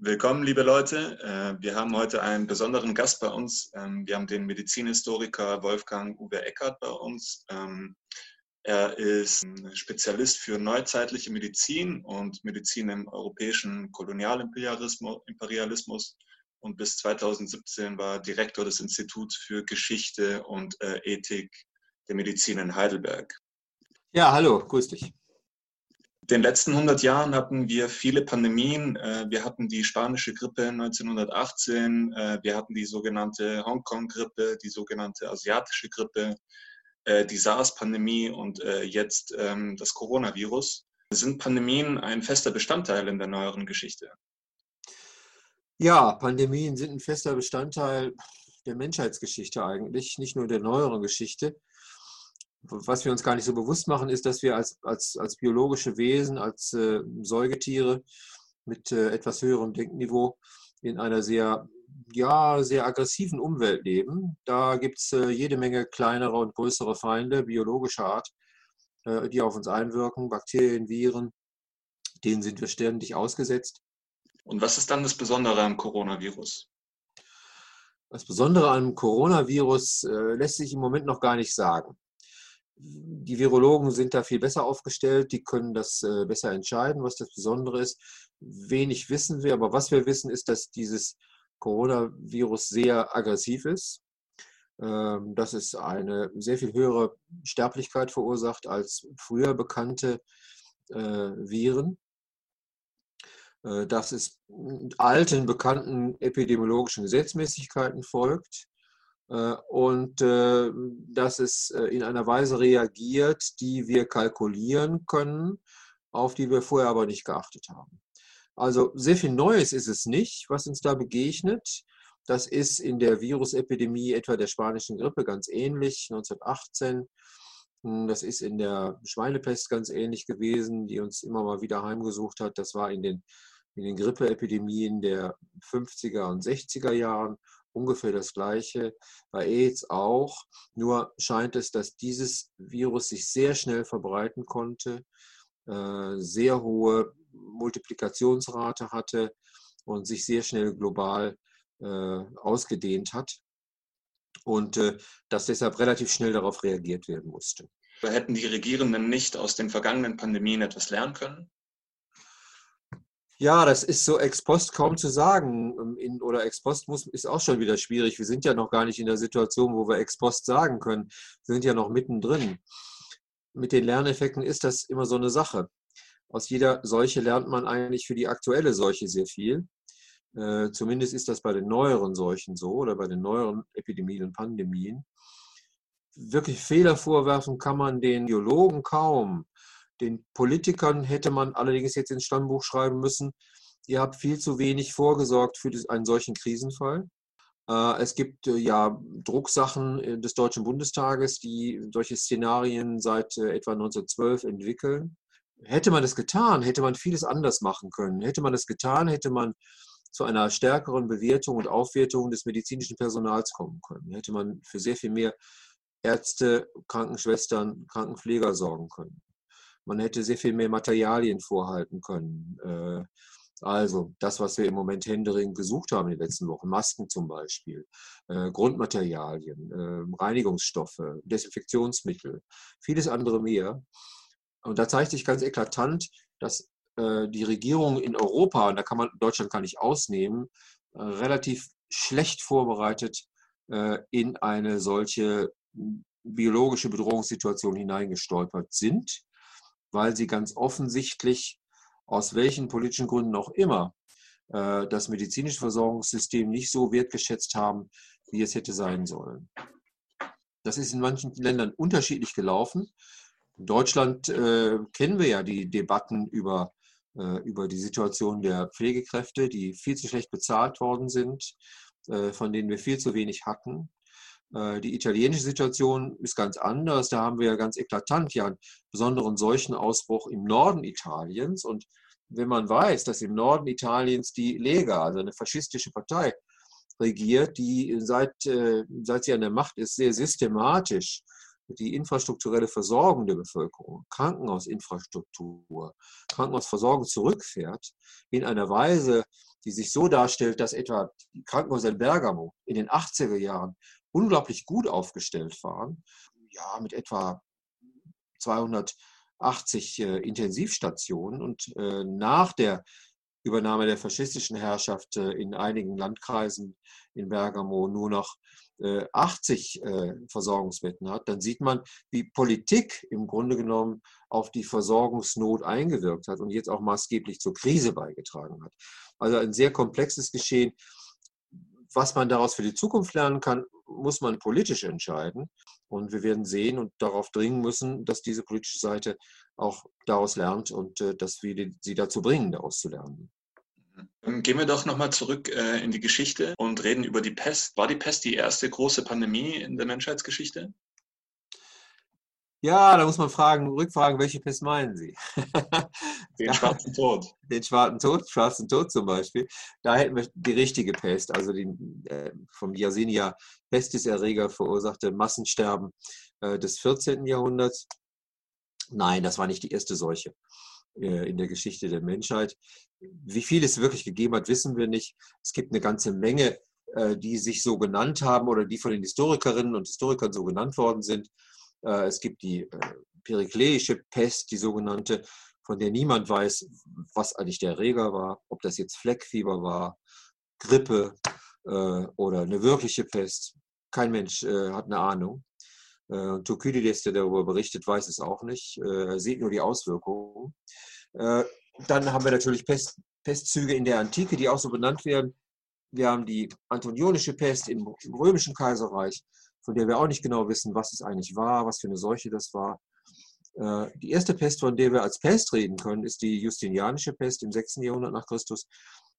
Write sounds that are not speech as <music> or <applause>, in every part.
Willkommen, liebe Leute. Äh, wir haben heute einen besonderen Gast bei uns. Ähm, wir haben den Medizinhistoriker Wolfgang Uwe Eckert bei uns. Ähm, er ist Spezialist für neuzeitliche Medizin und Medizin im europäischen Kolonialimperialismus und bis 2017 war Direktor des Instituts für Geschichte und äh, Ethik der Medizin in Heidelberg. Ja, hallo, grüß dich den letzten 100 Jahren hatten wir viele Pandemien. Äh, wir hatten die spanische Grippe 1918, äh, wir hatten die sogenannte Hongkong-Grippe, die sogenannte asiatische Grippe, äh, die SARS-Pandemie und jetzt ähm, das Coronavirus. Sind Pandemien ein fester Bestandteil in der neueren Geschichte? Ja, Pandemien sind ein fester Bestandteil der Menschheitsgeschichte eigentlich, nicht nur der neueren Geschichte was wir uns gar nicht so bewusst machen, ist, dass wir als, als, als biologische Wesen, als äh, Säugetiere mit äh, etwas höherem Denkniveau in einer sehr, ja, sehr aggressiven Umwelt leben. Da gibt es äh, jede Menge kleinere und größere Feinde biologischer Art, äh, die auf uns einwirken, Bakterien, Viren, denen sind wir ständig ausgesetzt. Und was ist dann das Besondere am Coronavirus? Das Besondere am Coronavirus äh, lässt sich im Moment noch gar nicht sagen die Virologen sind da viel besser aufgestellt, die können das äh, besser entscheiden, was das Besondere ist. Wenig wissen wir, aber was wir wissen, ist, dass dieses Coronavirus sehr aggressiv ist, ähm, dass es eine sehr viel höhere Sterblichkeit verursacht als früher bekannte äh, Viren, äh, dass es alten bekannten epidemiologischen Gesetzmäßigkeiten folgt und äh, dass es äh, in einer Weise reagiert, die wir kalkulieren können, auf die wir vorher aber nicht geachtet haben. Also sehr viel Neues ist es nicht, was uns da begegnet. Das ist in der Virusepidemie etwa der spanischen Grippe ganz ähnlich, 1918. Hm, das ist in der Schweinepest ganz ähnlich gewesen, die uns immer mal wieder heimgesucht hat. Das war in den, in den Grippeepidemien der 50er und 60er Jahren ungefähr das Gleiche, bei AIDS auch. Nur scheint es, dass dieses Virus sich sehr schnell verbreiten konnte, äh, sehr hohe Multiplikationsrate hatte und sich sehr schnell global äh, ausgedehnt hat und äh, dass deshalb relativ schnell darauf reagiert werden musste. Hätten die Regierenden nicht aus den vergangenen Pandemien etwas lernen können? Ja, das ist so ex post kaum zu sagen. Ähm, in, oder ex post muss, ist auch schon wieder schwierig. Wir sind ja noch gar nicht in der Situation, wo wir ex post sagen können. Wir sind ja noch mittendrin. Mit den Lerneffekten ist das immer so eine Sache. Aus jeder Seuche lernt man eigentlich für die aktuelle Seuche sehr viel. Äh, zumindest ist das bei den neueren Seuchen so oder bei den neueren Epidemien und Pandemien. Wirklich Fehler vorwerfen kann man den Biologen kaum. Den Politikern hätte man allerdings jetzt ins Stammbuch schreiben müssen, ihr habt viel zu wenig vorgesorgt für einen solchen Krisenfall. Äh, es gibt äh, ja Drucksachen äh, des Deutschen Bundestages, die solche Szenarien seit etwa 1912 entwickeln. Hätte man das getan, hätte man vieles anders machen können. Hätte man das getan, hätte man zu einer stärkeren Bewertung und Aufwertung des medizinischen Personals kommen können. Hätte man für sehr viel mehr Ärzte, Krankenschwestern, Krankenpfleger sorgen können. Man hätte sehr viel mehr Materialien vorhalten können. Äh, also das, was wir im Moment händeringend gesucht haben in den letzten Wochen, Masken zum Beispiel, äh, Grundmaterialien, äh, Reinigungsstoffe, Desinfektionsmittel, vieles andere mehr. Und da zeigt sich ganz eklatant, dass die Regierung in Europa, und da kann man Deutschland gar nicht ausnehmen, relativ schlecht vorbereitet in eine solche biologische Bedrohungssituation hineingestolpert sind weil sie ganz offensichtlich, aus welchen politischen Gründen auch immer, äh, das medizinische Versorgungssystem nicht so wertgeschätzt haben, wie es hätte sein sollen. Das ist in manchen Ländern unterschiedlich gelaufen. In Deutschland äh, kennen wir ja die Debatten über, äh, über die Situation der Pflegekräfte, die viel zu schlecht bezahlt worden sind, äh, von denen wir viel zu wenig hatten. Äh, die italienische Situation ist ganz anders. Da haben wir ja ganz eklatant ja einen besonderen Seuchenausbruch im Norden Italiens. Und wenn man weiß, dass im Norden Italiens die Lega, also eine faschistische Partei, regiert, die seit, äh, seit sie an der Macht ist, sehr systematisch die infrastrukturelle Versorgung der Bevölkerung, Krankenhausinfrastruktur, Krankenhausversorgung zurückfährt, in einer Weise, die sich so darstellt, dass etwa die Krankenhäuser in Bergamo in den 80er Jahren unglaublich gut aufgestellt waren, ja, mit etwa 280 äh, Intensivstationen und äh, nach der Übernahme der faschistischen Herrschaft äh, in einigen Landkreisen in Bergamo nur noch 80 äh, äh, Versorgungsbetten hat, dann sieht man, wie Politik im Grunde genommen auf die Versorgungsnot eingewirkt hat und jetzt auch maßgeblich zur Krise beigetragen hat. Also ein sehr komplexes Geschehen. Was man daraus für die Zukunft lernen kann, muss man politisch entscheiden. Und wir werden sehen und darauf dringen müssen, dass diese politische Seite auch daraus lernt und dass wir sie dazu bringen, daraus zu lernen. Gehen wir doch nochmal zurück äh, in die Geschichte und reden über die Pest. War die Pest die erste große Pandemie in der Menschheitsgeschichte? Ja, da muss man fragen, rückfragen, welche Pest meinen Sie? <laughs> Den schwarzen Tod. Den schwarzen Tod, schwarzen Tod zum Beispiel. Da hätten wir die richtige Pest, also den äh, vom Yersinia Pestis-Erreger verursachte Massensterben äh, des 14. Jahrhunderts. Nein, das war nicht die erste Seuche. Äh, in der Geschichte der Menschheit. Wie viel es wirklich gegeben hat, wissen wir nicht. Es gibt eine ganze Menge, äh, die sich so genannt haben oder die von den Historikerinnen und Historikern so genannt worden sind. Äh, es gibt die perikleische Pest, die sogenannte, von der niemand weiß, was eigentlich der Erreger war, ob das jetzt Fleckfieber war, Grippe oder eine wirkliche Pest. Kein Mensch hat eine Ahnung. Äh, Thukydides, der darüber berichtet, weiß es auch nicht. Er sieht nur die Auswirkungen. Äh, dann haben wir natürlich Pest, Pestzüge in der Antike, die auch so benannt werden. Wir haben die antonionische Pest im, im, römischen Kaiserreich, von der wir auch nicht genau wissen, was es eigentlich war, was für eine Seuche das war. Äh, die erste Pest, von der wir als Pest reden können, ist die Justinianische Pest im 6. Jahrhundert nach Christus,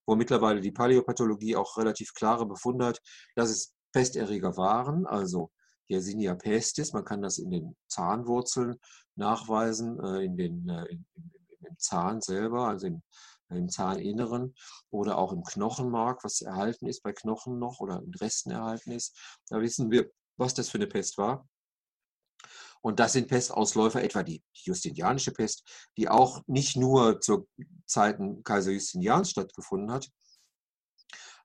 wo mittlerweile die Paläopathologie auch relativ klare Befunde hat, dass es Pesterreger waren, also Yersinia pestis. Man kann das in den Zahnwurzeln nachweisen, äh, in den, äh, in, im Zahn selber, also im, im Zahninneren oder auch im Knochenmark, was erhalten ist bei Knochen noch oder in Resten erhalten ist. Da wissen wir, was das für eine Pest war. Und das sind Pestausläufer, etwa die Justinianische Pest, die auch nicht nur zu Zeiten Kaiser Justinians stattgefunden hat,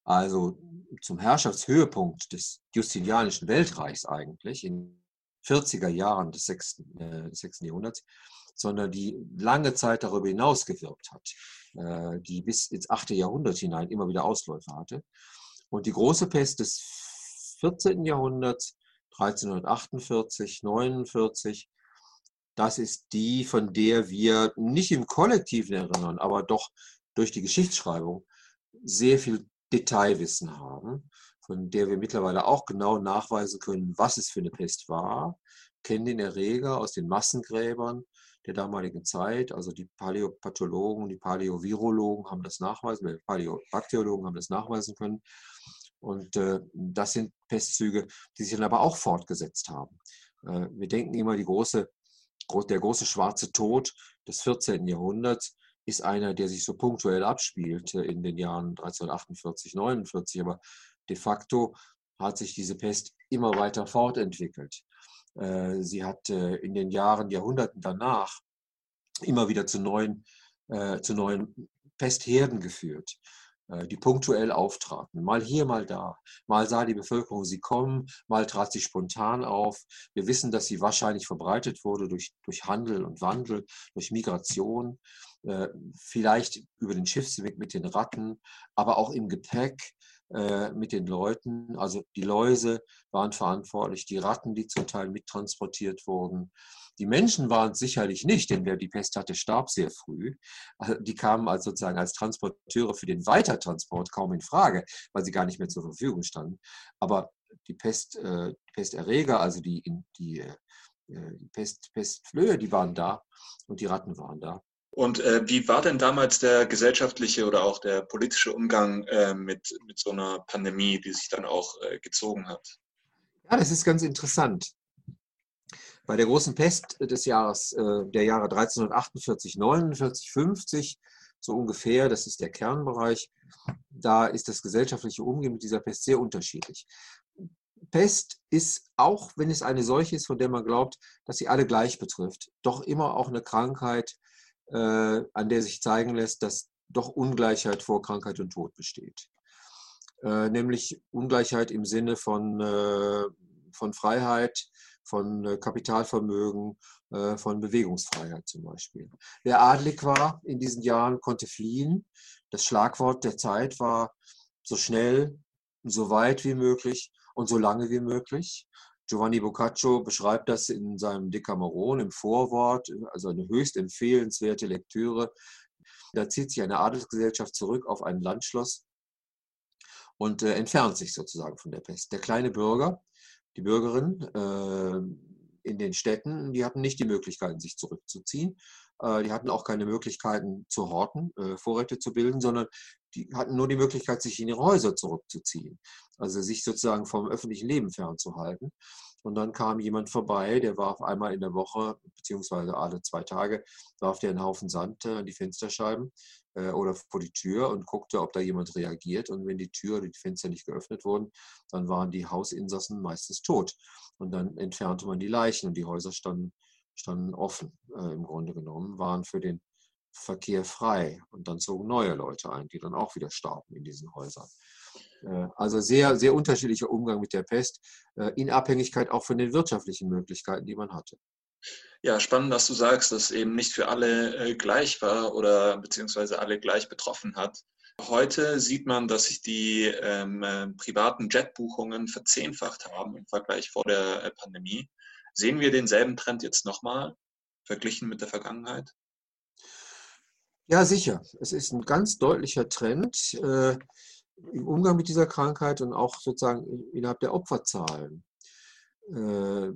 also zum Herrschaftshöhepunkt des Justinianischen Weltreichs eigentlich in 40er Jahren des 6. Äh, des 6. Jahrhunderts, sondern die lange Zeit darüber hinaus gewirkt hat, äh, die bis ins 8. Jahrhundert hinein immer wieder Ausläufer hatte. Und die große Pest des 14. Jahrhunderts, 1348, 49, das ist die, von der wir nicht im Kollektiven erinnern, aber doch durch die Geschichtsschreibung sehr viel Detailwissen haben, von der wir mittlerweile auch genau nachweisen können, was es für eine Pest war, kennen den Erreger aus den Massengräbern der damaligen Zeit. Also die Paläopathologen, die Paläovirologen haben das nachweisen, die Paläobakteriologen haben das nachweisen können. Und äh, das sind Pestzüge, die sich dann aber auch fortgesetzt haben. Äh, wir denken immer, große, der große schwarze Tod des 14. Jahrhunderts ist einer, der sich so punktuell abspielt in den Jahren 1348, 49. Aber de facto hat sich diese Pest immer weiter fortentwickelt. Äh, sie hat äh, in den Jahren, Jahrhunderten danach immer wieder zu neuen, äh, zu neuen Pestherden geführt. Äh, die punktuell auftraten. Mal hier, mal da. Mal sah die Bevölkerung sie kommen, mal trat sie spontan auf. Wir wissen, dass sie wahrscheinlich verbreitet wurde durch, durch Handel und Wandel, durch Migration, äh, vielleicht über den Schiffsweg mit den Ratten, aber auch im Gepäck äh, mit den Leuten. Also die Läuse waren verantwortlich, die Ratten, die zum Teil mittransportiert wurden. Die Menschen waren es sicherlich nicht, denn wer die Pest hatte, starb sehr früh. Also die kamen als sozusagen als Transporteure für den Weitertransport kaum in Frage, weil sie gar nicht mehr zur Verfügung standen. Aber die Pest, äh, Pesterreger, also die, die, äh, die Pest, Pestflöhe, die waren da und die Ratten waren da. Und äh, wie war denn damals der gesellschaftliche oder auch der politische Umgang äh, mit, mit so einer Pandemie, die sich dann auch äh, gezogen hat? Ja, das ist ganz interessant. Bei der großen Pest des Jahres, äh, der Jahre 1348, 49, 50, so ungefähr, das ist der Kernbereich, da ist das gesellschaftliche Umgehen mit dieser Pest sehr unterschiedlich. Pest ist, auch wenn es eine solche ist, von der man glaubt, dass sie alle gleich betrifft, doch immer auch eine Krankheit, an der sich zeigen lässt, dass doch Ungleichheit vor Krankheit und Tod besteht. Äh, nämlich Ungleichheit im Sinne von, äh, von Freiheit, von äh, Kapitalvermögen, äh, von Bewegungsfreiheit zum Beispiel. Wer adlig war in diesen Jahren, konnte fliehen. Das Schlagwort der Zeit war so schnell, so weit wie möglich und so lange wie möglich. Giovanni Boccaccio beschreibt das in seinem Decameron im Vorwort, also eine höchst empfehlenswerte Lektüre. Da zieht sich eine Adelsgesellschaft zurück auf ein Landschloss und äh, entfernt sich sozusagen von der Pest. Der kleine Bürger, die Bürgerin äh, in den Städten, die hatten nicht die Möglichkeiten, sich zurückzuziehen. Äh, die hatten auch keine Möglichkeiten zu horten, äh, Vorräte zu bilden, sondern die hatten nur die Möglichkeit, sich in ihre Häuser zurückzuziehen. Also sich sozusagen vom öffentlichen Leben fernzuhalten. Und dann kam jemand vorbei, der warf einmal in der Woche, beziehungsweise alle zwei Tage, warf der einen Haufen Sand an die Fensterscheiben äh, oder vor die Tür und guckte, ob da jemand reagiert. Und wenn die Tür oder die Fenster nicht geöffnet wurden, dann waren die Hausinsassen meistens tot. Und dann entfernte man die Leichen und die Häuser standen, standen offen, äh, im Grunde genommen, waren für den Verkehr frei. Und dann zogen neue Leute ein, die dann auch wieder starben in diesen Häusern. Äh, also sehr, sehr unterschiedlicher Umgang mit der Pest, äh, in Abhängigkeit auch von den wirtschaftlichen Möglichkeiten, die man hatte. Ja, spannend, dass du sagst, dass eben nicht für alle äh, gleich war oder beziehungsweise alle gleich betroffen hat. Heute sieht man, dass sich die ähm, äh, privaten Jetbuchungen verzehnfacht haben im Vergleich vor der äh, Pandemie. Sehen wir denselben Trend jetzt nochmal, verglichen mit der Vergangenheit? Ja, sicher. Es ist ein ganz deutlicher Trend äh, im Umgang mit dieser Krankheit und auch sozusagen innerhalb der Opferzahlen. Äh,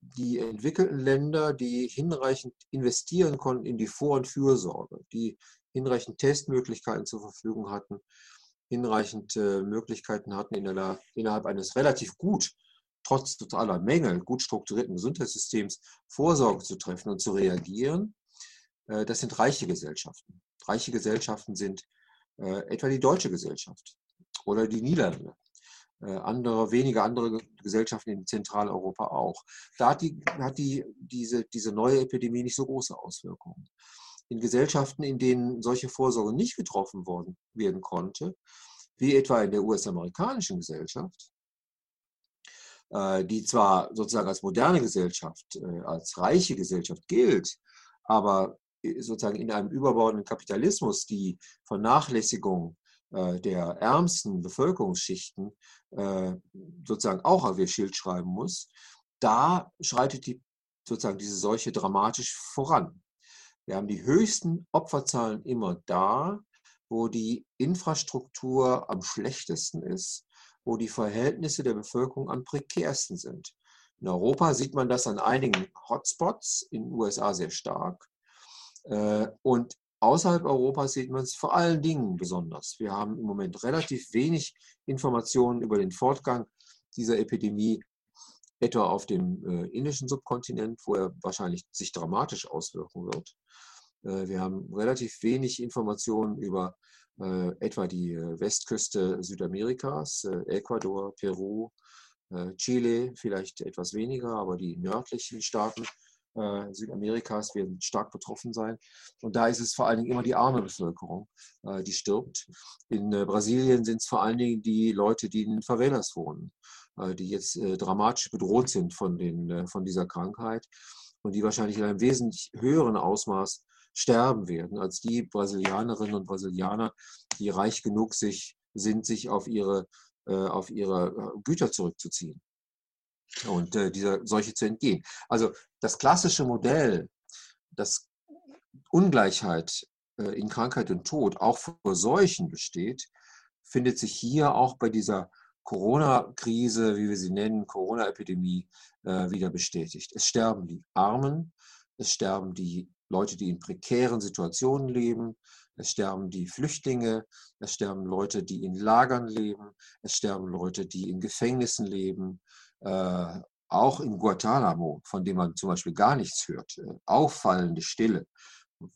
die entwickelten Länder, die hinreichend investieren konnten in die Vor- und Fürsorge, die hinreichend Testmöglichkeiten zur Verfügung hatten, hinreichend äh, Möglichkeiten hatten, innerhalb eines relativ gut, trotz totaler Mängel, gut strukturierten Gesundheitssystems Vorsorge zu treffen und zu reagieren. Äh, das sind reiche Gesellschaften. Reiche Gesellschaften sind etwa die deutsche Gesellschaft oder die Niederlande. Äh, andere, wenige andere Gesellschaften in Zentraleuropa auch. Da hat, die, hat die, diese, diese neue Epidemie nicht so große Auswirkungen. In Gesellschaften, in denen solche Vorsorge nicht getroffen worden, werden konnte, wie etwa in der US-amerikanischen Gesellschaft, äh, die zwar sozusagen als moderne Gesellschaft, äh, als reiche Gesellschaft gilt, aber sozusagen in einem überbordenden Kapitalismus die Vernachlässigung äh, der ärmsten Bevölkerungsschichten äh, sozusagen auch auf ihr Schild schreiben muss, da schreitet die, sozusagen diese Seuche dramatisch voran. Wir haben die höchsten Opferzahlen immer da, wo die Infrastruktur am schlechtesten ist, wo die Verhältnisse der Bevölkerung am prekärsten sind. In Europa sieht man das an einigen Hotspots, in den USA sehr stark. Äh, und Außerhalb Europas sieht man es vor allen Dingen besonders. Wir haben im Moment relativ wenig Informationen über den Fortgang dieser Epidemie, etwa auf dem äh, indischen Subkontinent, wo er wahrscheinlich sich dramatisch auswirken wird. Äh, wir haben relativ wenig Informationen über äh, etwa die äh, Westküste Südamerikas, Ecuador, Peru, Chile, vielleicht etwas weniger, aber die nördlichen Staaten Südamerikas werden stark betroffen sein. Und da ist es vor allen Dingen immer die arme Bevölkerung, die stirbt. In Brasilien sind es vor allen Dingen die Leute, die in Favelas wohnen, die jetzt dramatisch bedroht sind von, den, von dieser Krankheit und die wahrscheinlich in einem wesentlich höheren Ausmaß sterben werden als die Brasilianerinnen und Brasilianer, die reich genug sich, sind, sich auf ihre, auf ihre Güter zurückzuziehen und äh, dieser Seuche zu entgehen. Also das klassische Modell, dass Ungleichheit äh, in Krankheit und Tod auch vor Seuchen besteht, findet sich hier auch bei dieser Corona-Krise, wie wir sie nennen, Corona-Epidemie, äh, wieder bestätigt. Es sterben die Armen, es sterben die Leute, die in prekären Situationen leben, es sterben die Flüchtlinge, es sterben Leute, die in Lagern leben, es sterben Leute, die in Gefängnissen leben, äh, auch in Guantanamo, von dem man zum Beispiel gar nichts hört, äh, auffallende Stille,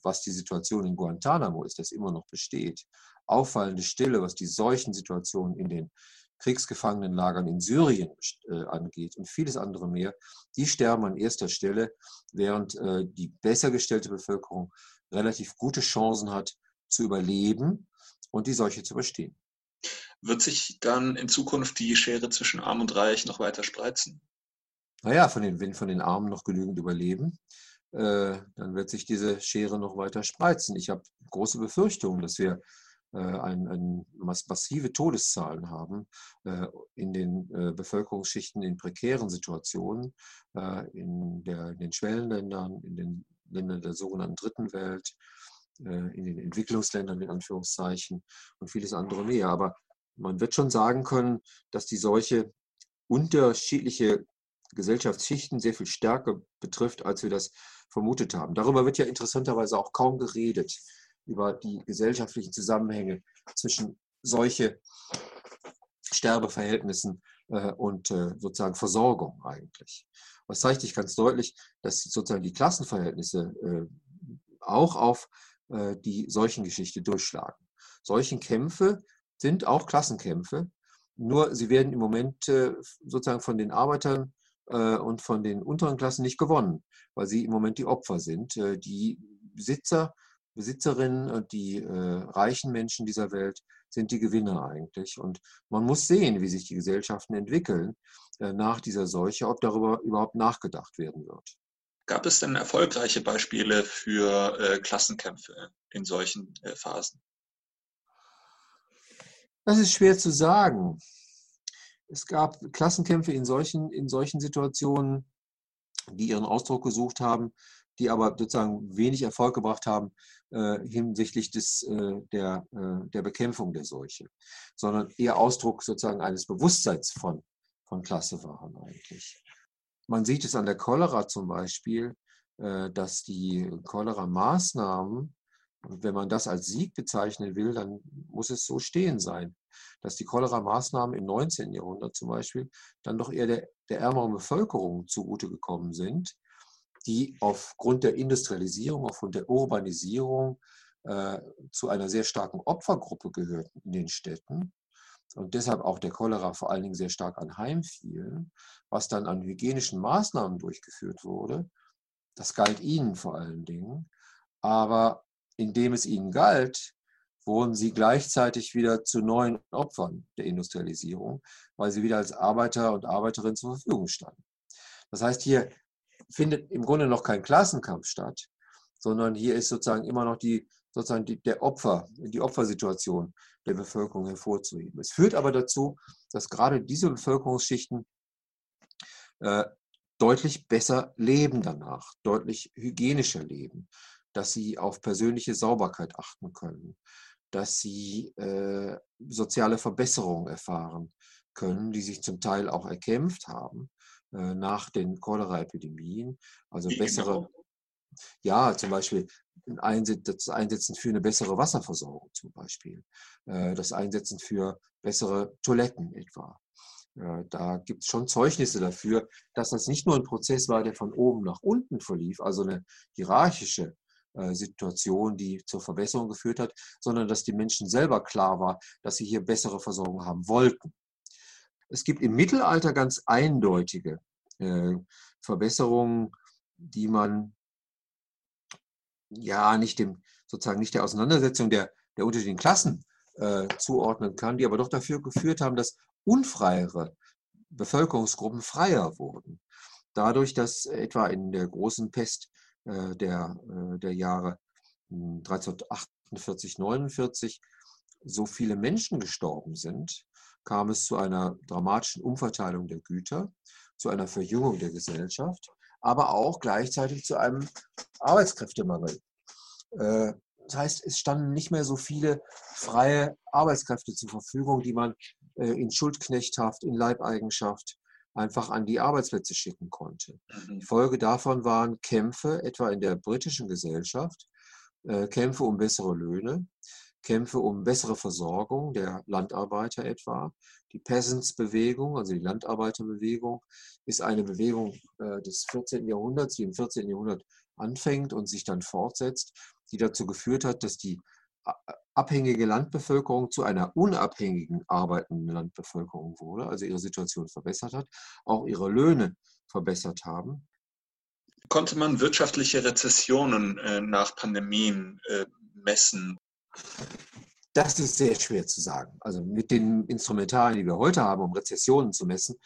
was die Situation in Guantanamo ist, das immer noch besteht, auffallende Stille, was die solchen Situationen in den Kriegsgefangenenlagern in Syrien äh, angeht und vieles andere mehr, die sterben an erster Stelle, während äh, die besser gestellte Bevölkerung relativ gute Chancen hat, zu überleben und die Seuche zu überstehen. Wird sich dann in Zukunft die Schere zwischen Arm und Reich noch weiter spreizen? Naja, von den, wenn von den Armen noch genügend überleben, äh, dann wird sich diese Schere noch weiter spreizen. Ich habe große Befürchtungen, dass wir ein, ein, massive Todeszahlen haben äh, in den äh, Bevölkerungsschichten in prekären Situationen, äh, in, der, in den Schwellenländern, in den Ländern der sogenannten Dritten Welt, äh, in den Entwicklungsländern in Anführungszeichen und vieles andere mehr. Aber man wird schon sagen können, dass die Seuche unterschiedliche Gesellschaftsschichten sehr viel stärker betrifft, als wir das vermutet haben. Darüber wird ja interessanterweise auch kaum geredet, über die gesellschaftlichen Zusammenhänge zwischen solche Sterbeverhältnissen äh, und äh, sozusagen Versorgung eigentlich. Was zeigt sich ganz deutlich, dass sozusagen die Klassenverhältnisse äh, auch auf die Seuchengeschichte durchschlagen. Seuchenkämpfe sind auch Klassenkämpfe, nur sie werden im Moment sozusagen von den Arbeitern äh, und von den unteren Klassen nicht gewonnen, weil sie im Moment die Opfer sind. Äh, die Besitzer, Besitzerinnen und die äh, reichen Menschen dieser Welt sind die Gewinner eigentlich. Und man muss sehen, wie sich die Gesellschaften entwickeln nach dieser Seuche, ob darüber überhaupt nachgedacht werden wird. Gab es denn erfolgreiche Beispiele für Klassenkämpfe in solchen Phasen? Das ist schwer zu sagen es gab Klassenkämpfe in solchen, in solchen Situationen, die ihren Ausdruck gesucht haben, die aber sozusagen wenig Erfolg gebracht haben äh, hinsichtlich des, äh, der, äh, der Bekämpfung der Seuche, sondern eher Ausdruck sozusagen eines Bewusstseins von, von Klasse waren eigentlich. Man sieht es an der Cholera zum Beispiel, äh, dass die Cholera-Maßnahmen, wenn man das als Sieg bezeichnen will, dann muss es so stehen sein dass die Cholera-Maßnahmen im 19. Jahrhundert zum Beispiel dann doch eher der, der ärmeren Bevölkerung zugute gekommen sind, die aufgrund der Industrialisierung, aufgrund der Urbanisierung äh, zu einer sehr starken Opfergruppe gehörten in den Städten und deshalb auch der Cholera vor allen Dingen sehr stark anheimfiel, was dann an hygienischen Maßnahmen durchgeführt wurde. Das galt ihnen vor allen Dingen. Aber indem es ihnen galt, wurden sie gleichzeitig wieder zu neuen Opfern der Industrialisierung, weil sie wieder als Arbeiter und Arbeiterinnen zur Verfügung standen. Das heißt, hier findet im Grunde noch kein Klassenkampf statt, sondern hier ist sozusagen immer noch die, sozusagen die, der Opfer, die Opfersituation der Bevölkerung hervorzuheben. Es führt aber dazu, dass gerade diese Bevölkerungsschichten äh, deutlich besser leben danach, deutlich hygienischer leben, dass sie auf persönliche Sauberkeit achten können, dass sie äh, soziale Verbesserungen erfahren können, die sich zum Teil auch erkämpft haben äh, nach den Cholera-Epidemien. Also bessere, genau? ja, zum Beispiel das Einsetzen für eine bessere Wasserversorgung zum Beispiel, äh, das Einsetzen für bessere Toiletten etwa. Äh, da gibt es schon Zeugnisse dafür, dass das nicht nur ein Prozess war, der von oben nach unten verlief, also eine hierarchische Situation, die zur Verbesserung geführt hat, sondern dass die Menschen selber klar war, dass sie hier bessere Versorgung haben wollten. Es gibt im Mittelalter ganz eindeutige äh, Verbesserungen, die man ja nicht dem sozusagen nicht der Auseinandersetzung der, der unterschiedlichen Klassen äh, zuordnen kann, die aber doch dafür geführt haben, dass unfreiere Bevölkerungsgruppen freier wurden. Dadurch, dass etwa in der großen Pest äh, der, äh, der Jahre 1348, hm, 49 so viele Menschen gestorben sind, kam es zu einer dramatischen Umverteilung der Güter, zu einer Verjüngung der Gesellschaft, aber auch gleichzeitig zu einem Arbeitskräftemangel. Äh, das heißt, es standen nicht mehr so viele freie Arbeitskräfte zur Verfügung, die man in Schuldknechthaft, in Leibeigenschaft einfach an die Arbeitsplätze schicken konnte. Die mhm. Folge davon waren Kämpfe, etwa in der britischen Gesellschaft, äh, Kämpfe um bessere Löhne, Kämpfe um bessere Versorgung der Landarbeiter etwa. Die Peasants-Bewegung, also die Landarbeiterbewegung, ist eine Bewegung äh, des 14. Jahrhunderts, die im 14. Jahrhundert anfängt und sich dann fortsetzt, die dazu geführt hat, dass die abhängige Landbevölkerung zu einer unabhängigen arbeitenden Landbevölkerung wurde, also ihre Situation verbessert hat, auch ihre Löhne verbessert haben. Konnte man wirtschaftliche Rezessionen äh, nach Pandemien äh, messen? Das ist sehr schwer zu sagen. Also mit den Instrumentarien, die wir heute haben, um Rezessionen zu messen,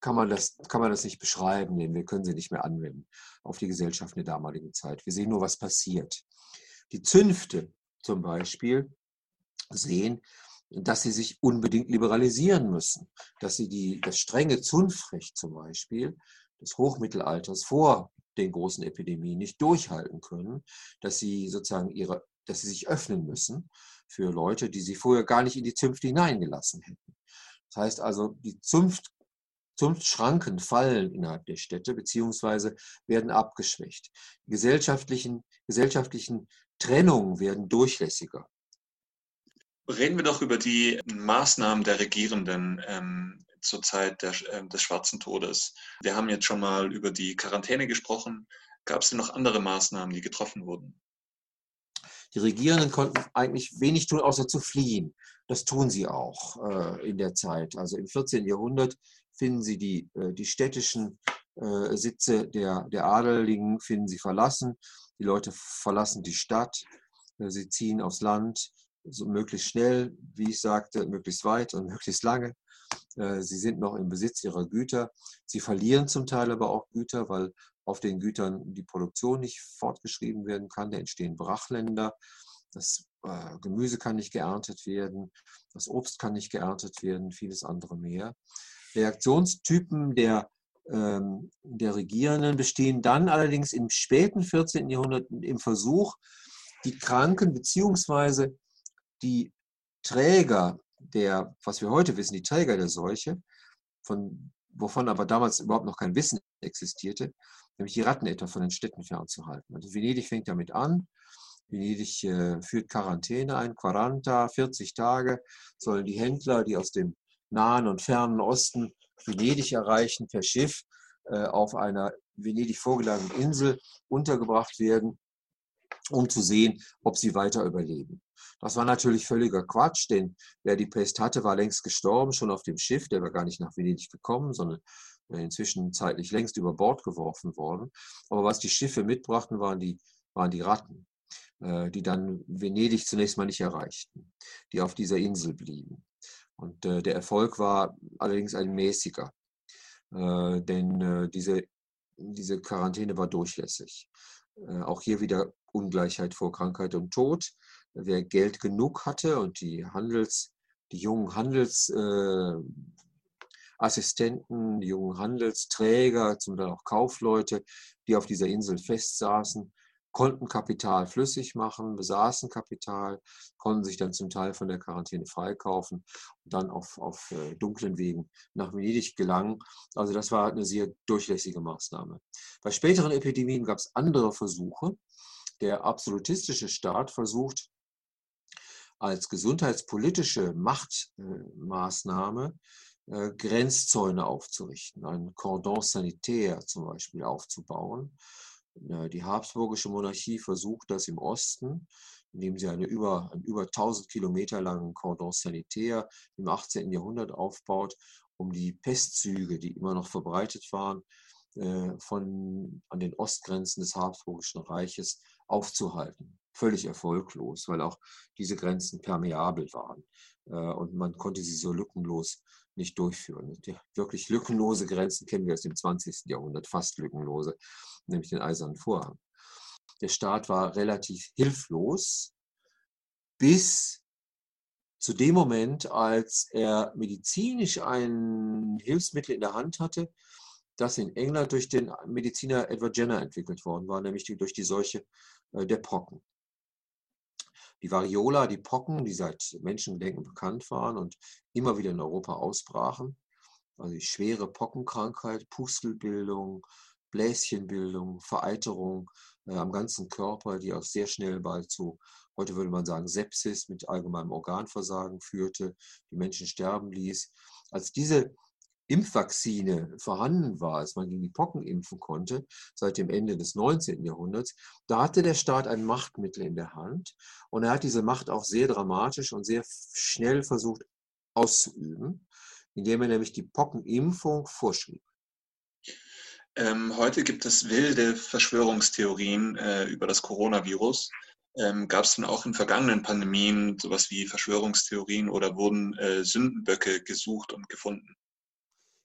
kann man das, kann man das nicht beschreiben, denn wir können sie nicht mehr anwenden auf die Gesellschaft in der damaligen Zeit. Wir sehen nur, was passiert. Die Zünfte zum Beispiel sehen, dass sie sich unbedingt liberalisieren müssen, dass sie die, das strenge Zunftrecht zum Beispiel des Hochmittelalters vor den großen Epidemien nicht durchhalten können, dass sie sozusagen ihre, dass sie sich öffnen müssen für Leute, die sie vorher gar nicht in die Zünfte hineingelassen hätten. Das heißt also, die Zunft, Zunftschranken fallen innerhalb der Städte beziehungsweise werden abgeschwächt. Die gesellschaftlichen, gesellschaftlichen Trennungen werden durchlässiger. Reden wir doch über die Maßnahmen der Regierenden ähm, zur Zeit der, äh, des Schwarzen Todes. Wir haben jetzt schon mal über die Quarantäne gesprochen. Gab es denn noch andere Maßnahmen, die getroffen wurden? Die Regierenden konnten eigentlich wenig tun, außer zu fliehen. Das tun sie auch äh, in der Zeit. Also im 14. Jahrhundert finden sie die, äh, die städtischen äh, Sitze der, der Adeligen, finden sie verlassen. Die Leute verlassen die Stadt, äh, sie ziehen aufs Land, so möglichst schnell, wie ich sagte, möglichst weit und <laughs> möglichst lange. Äh, sie sind noch im Besitz ihrer Güter. Sie verlieren zum Teil aber auch Güter, weil auf den Gütern die Produktion nicht fortgeschrieben werden kann. Da entstehen Brachländer. Das äh, Gemüse kann nicht geerntet werden. Das Obst kann nicht geerntet werden. Vieles andere mehr. Reaktionstypen der, ähm, der Regierenden bestehen dann allerdings im späten 14. Jahrhundert im Versuch, die Kranken bzw die Träger der, was wir heute wissen, die Träger der Seuche, von, wovon aber damals überhaupt noch kein Wissen existierte, nämlich die Ratten etwa von den Städten fernzuhalten. Also Venedig fängt damit an. Venedig äh, führt Quarantäne ein, 40, 40 Tage sollen die Händler, die aus dem nahen und fernen Osten Venedig erreichen, per Schiff äh, auf einer Venedig vorgelagerten Insel untergebracht werden, um zu sehen, ob sie weiter überleben. Das war natürlich völliger Quatsch, denn wer die Pest hatte, war längst gestorben, schon auf dem Schiff. Der war gar nicht nach Venedig gekommen, sondern inzwischen zeitlich längst über Bord geworfen worden. Aber was die Schiffe mitbrachten, waren die, waren die Ratten, äh, die dann Venedig zunächst mal nicht erreichten, die auf dieser Insel blieben. Und äh, der Erfolg war allerdings ein mäßiger, äh, denn diese, diese Quarantäne war durchlässig. Auch hier wieder Ungleichheit vor Krankheit und Tod wer Geld genug hatte und die Handels, die jungen Handelsassistenten, äh, die jungen Handelsträger, zum Teil auch Kaufleute, die auf dieser Insel festsaßen, konnten Kapital flüssig machen, besaßen Kapital, konnten sich dann zum Teil von der Quarantäne freikaufen und dann auf, auf äh, dunklen Wegen nach Venedig gelangen. Also das war eine sehr durchlässige Maßnahme. Bei späteren Epidemien gab es andere Versuche. Der absolutistische Staat versucht, als gesundheitspolitische Machtmaßnahme äh, Grenzzäune aufzurichten, ein Cordon sanitaire zum Beispiel aufzubauen. Die habsburgische Monarchie versucht das im Osten, indem sie eine über, einen über 1000 Kilometer langen Cordon sanitaire im 18. Jahrhundert aufbaut, um die Pestzüge, die immer noch verbreitet waren, äh, von, an den Ostgrenzen des Habsburgischen Reiches aufzuhalten völlig erfolglos, weil auch diese Grenzen permeabel waren äh, und man konnte sie so lückenlos nicht durchführen. Die wirklich lückenlose Grenzen kennen wir aus dem 20. Jahrhundert, fast lückenlose, nämlich den Eisernen Vorhang. Der Staat war relativ hilflos bis zu dem Moment, als er medizinisch ein Hilfsmittel in der Hand hatte, das in England durch den Mediziner Edward Jenner entwickelt worden war, nämlich durch die Seuche äh, der Pocken die Variola, die Pocken, die seit Menschengedenken bekannt waren und immer wieder in Europa ausbrachen. Also die schwere Pockenkrankheit, Pustelbildung, Bläschenbildung, Vereiterung äh, am ganzen Körper, die auch sehr schnell bald zu, heute würde man sagen, Sepsis mit allgemeinem Organversagen führte, die Menschen sterben ließ. Als diese Impfvakzine vorhanden war, als man gegen die Pocken impfen konnte, seit dem Ende des 19. Jahrhunderts, da hatte der Staat ein Machtmittel in der Hand und er hat diese Macht auch sehr dramatisch und sehr schnell versucht auszuüben, indem er nämlich die Pockenimpfung vorschrieb. Ähm, heute gibt es wilde Verschwörungstheorien äh, über das Coronavirus. Ähm, Gab es denn auch in vergangenen Pandemien sowas wie Verschwörungstheorien oder wurden äh, Sündenböcke gesucht und gefunden?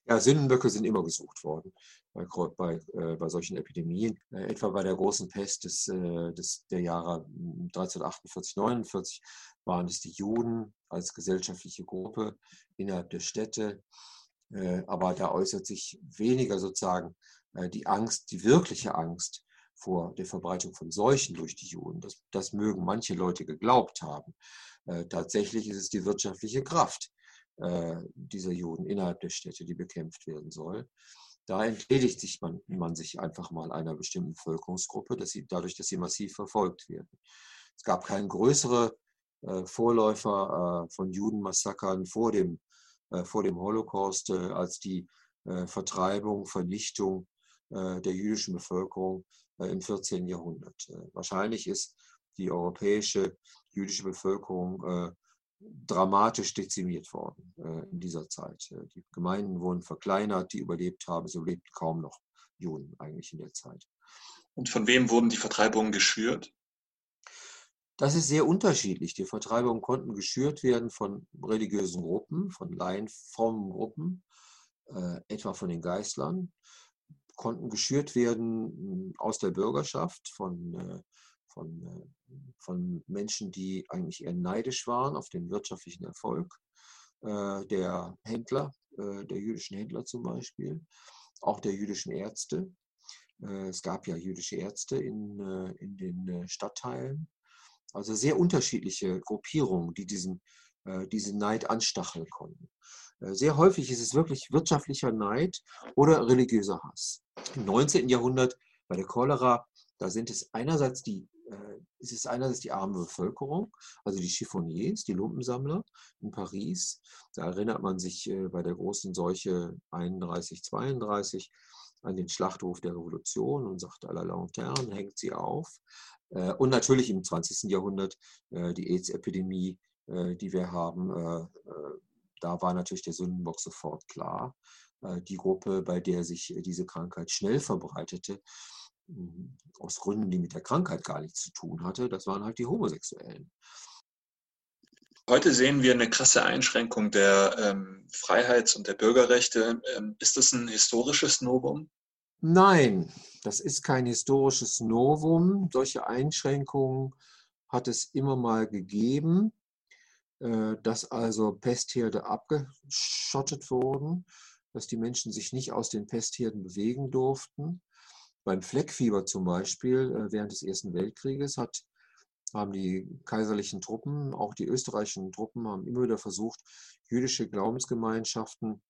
Ja, Sündenböcke sind immer gesucht worden bei, bei, äh, bei solchen Epidemien. Äh, etwa bei der großen Pest des, äh, des, der Jahre 1348, 49 waren es die Juden als gesellschaftliche Gruppe innerhalb der Städte. Äh, aber da äußert sich weniger sozusagen äh, die Angst, die wirkliche Angst vor der Verbreitung von Seuchen durch die Juden. Das, das mögen manche Leute geglaubt haben. Äh, tatsächlich ist es die wirtschaftliche Kraft dieser Juden innerhalb der Städte, die bekämpft werden soll. Da entledigt sich man, man sich einfach mal einer bestimmten Bevölkerungsgruppe, dass sie, dadurch, dass sie massiv verfolgt werden. Es gab keine größere äh, Vorläufer äh, von Judenmassakern vor dem, äh, vor dem Holocaust als die Vertreibung, Vernichtung der jüdischen Bevölkerung im 14. Jahrhundert. Wahrscheinlich ist die europäische jüdische Bevölkerung dramatisch dezimiert worden in dieser Zeit. Die Gemeinden wurden verkleinert, die überlebt haben, so lebten kaum noch Juden eigentlich in der Zeit. Und von wem wurden die Vertreibungen geschürt? Das ist sehr unterschiedlich. Die Vertreibungen konnten geschürt werden von religiösen Gruppen, von laienfrommen Gruppen, äh, etwa von den Geißlern, konnten geschürt werden hm, aus der Bürgerschaft, von, äh, von, äh, von Menschen, die eigentlich eher neidisch waren auf den wirtschaftlichen Erfolg äh, der Händler, äh, der jüdischen Händler zum Beispiel, auch der jüdischen Ärzte. Es gab ja jüdische Ärzte in, in den Stadtteilen also sehr unterschiedliche Gruppierungen, die diesen, diesen Neid anstacheln konnten. Sehr häufig ist es wirklich wirtschaftlicher Neid oder religiöser Hass. Im 19. Jahrhundert bei der Cholera, da sind es einerseits die, es ist einerseits die arme Bevölkerung, also die Chiffoniers, die Lumpensammler in Paris. Da erinnert man sich äh, bei der großen Seuche 31, 32 an den Schlachtruf der Revolution und sagt à la lanterne, hängt sie auf. Äh, und natürlich im 20. Jahrhundert äh, die AIDS-Epidemie, äh, die wir haben. Da war natürlich der Sündenbock sofort klar. Die Gruppe, bei der sich diese Krankheit schnell verbreitete, aus Gründen, die mit der Krankheit gar nichts zu tun hatte, das waren halt die Homosexuellen. Heute sehen wir eine krasse Einschränkung der ähm, Freiheits- und der Bürgerrechte. Ähm, ist das ein historisches Novum? Nein, das ist kein historisches Novum. Solche Einschränkungen hat es immer mal gegeben, äh, dass also Pestherde abgeschottet wurden, dass die Menschen sich nicht aus den Pestherden bewegen durften. Beim Fleckfieber zum Beispiel äh, während des Ersten Weltkrieges hat, haben die kaiserlichen Truppen, auch die österreichischen Truppen, haben immer wieder versucht, jüdische Glaubensgemeinschaften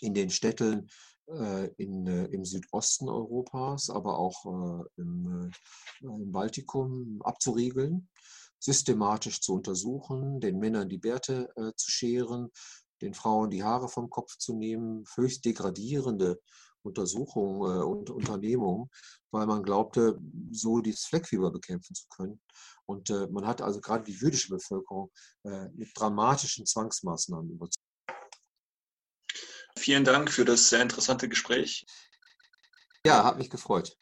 in den Städten äh, in, äh, im Südosten Europas, aber auch äh, im, im Baltikum abzuriegeln, systematisch zu untersuchen, den Männern die Bärte zu scheren, den Frauen die Haare vom Kopf zu nehmen, höchst degradierende Untersuchungen und Unternehmungen, weil man glaubte, so dieses Fleckfieber bekämpfen zu können. Und man hat also gerade die jüdische Bevölkerung mit dramatischen Zwangsmaßnahmen überzeugt. Vielen Dank für das sehr interessante Gespräch. Ja, hat mich gefreut.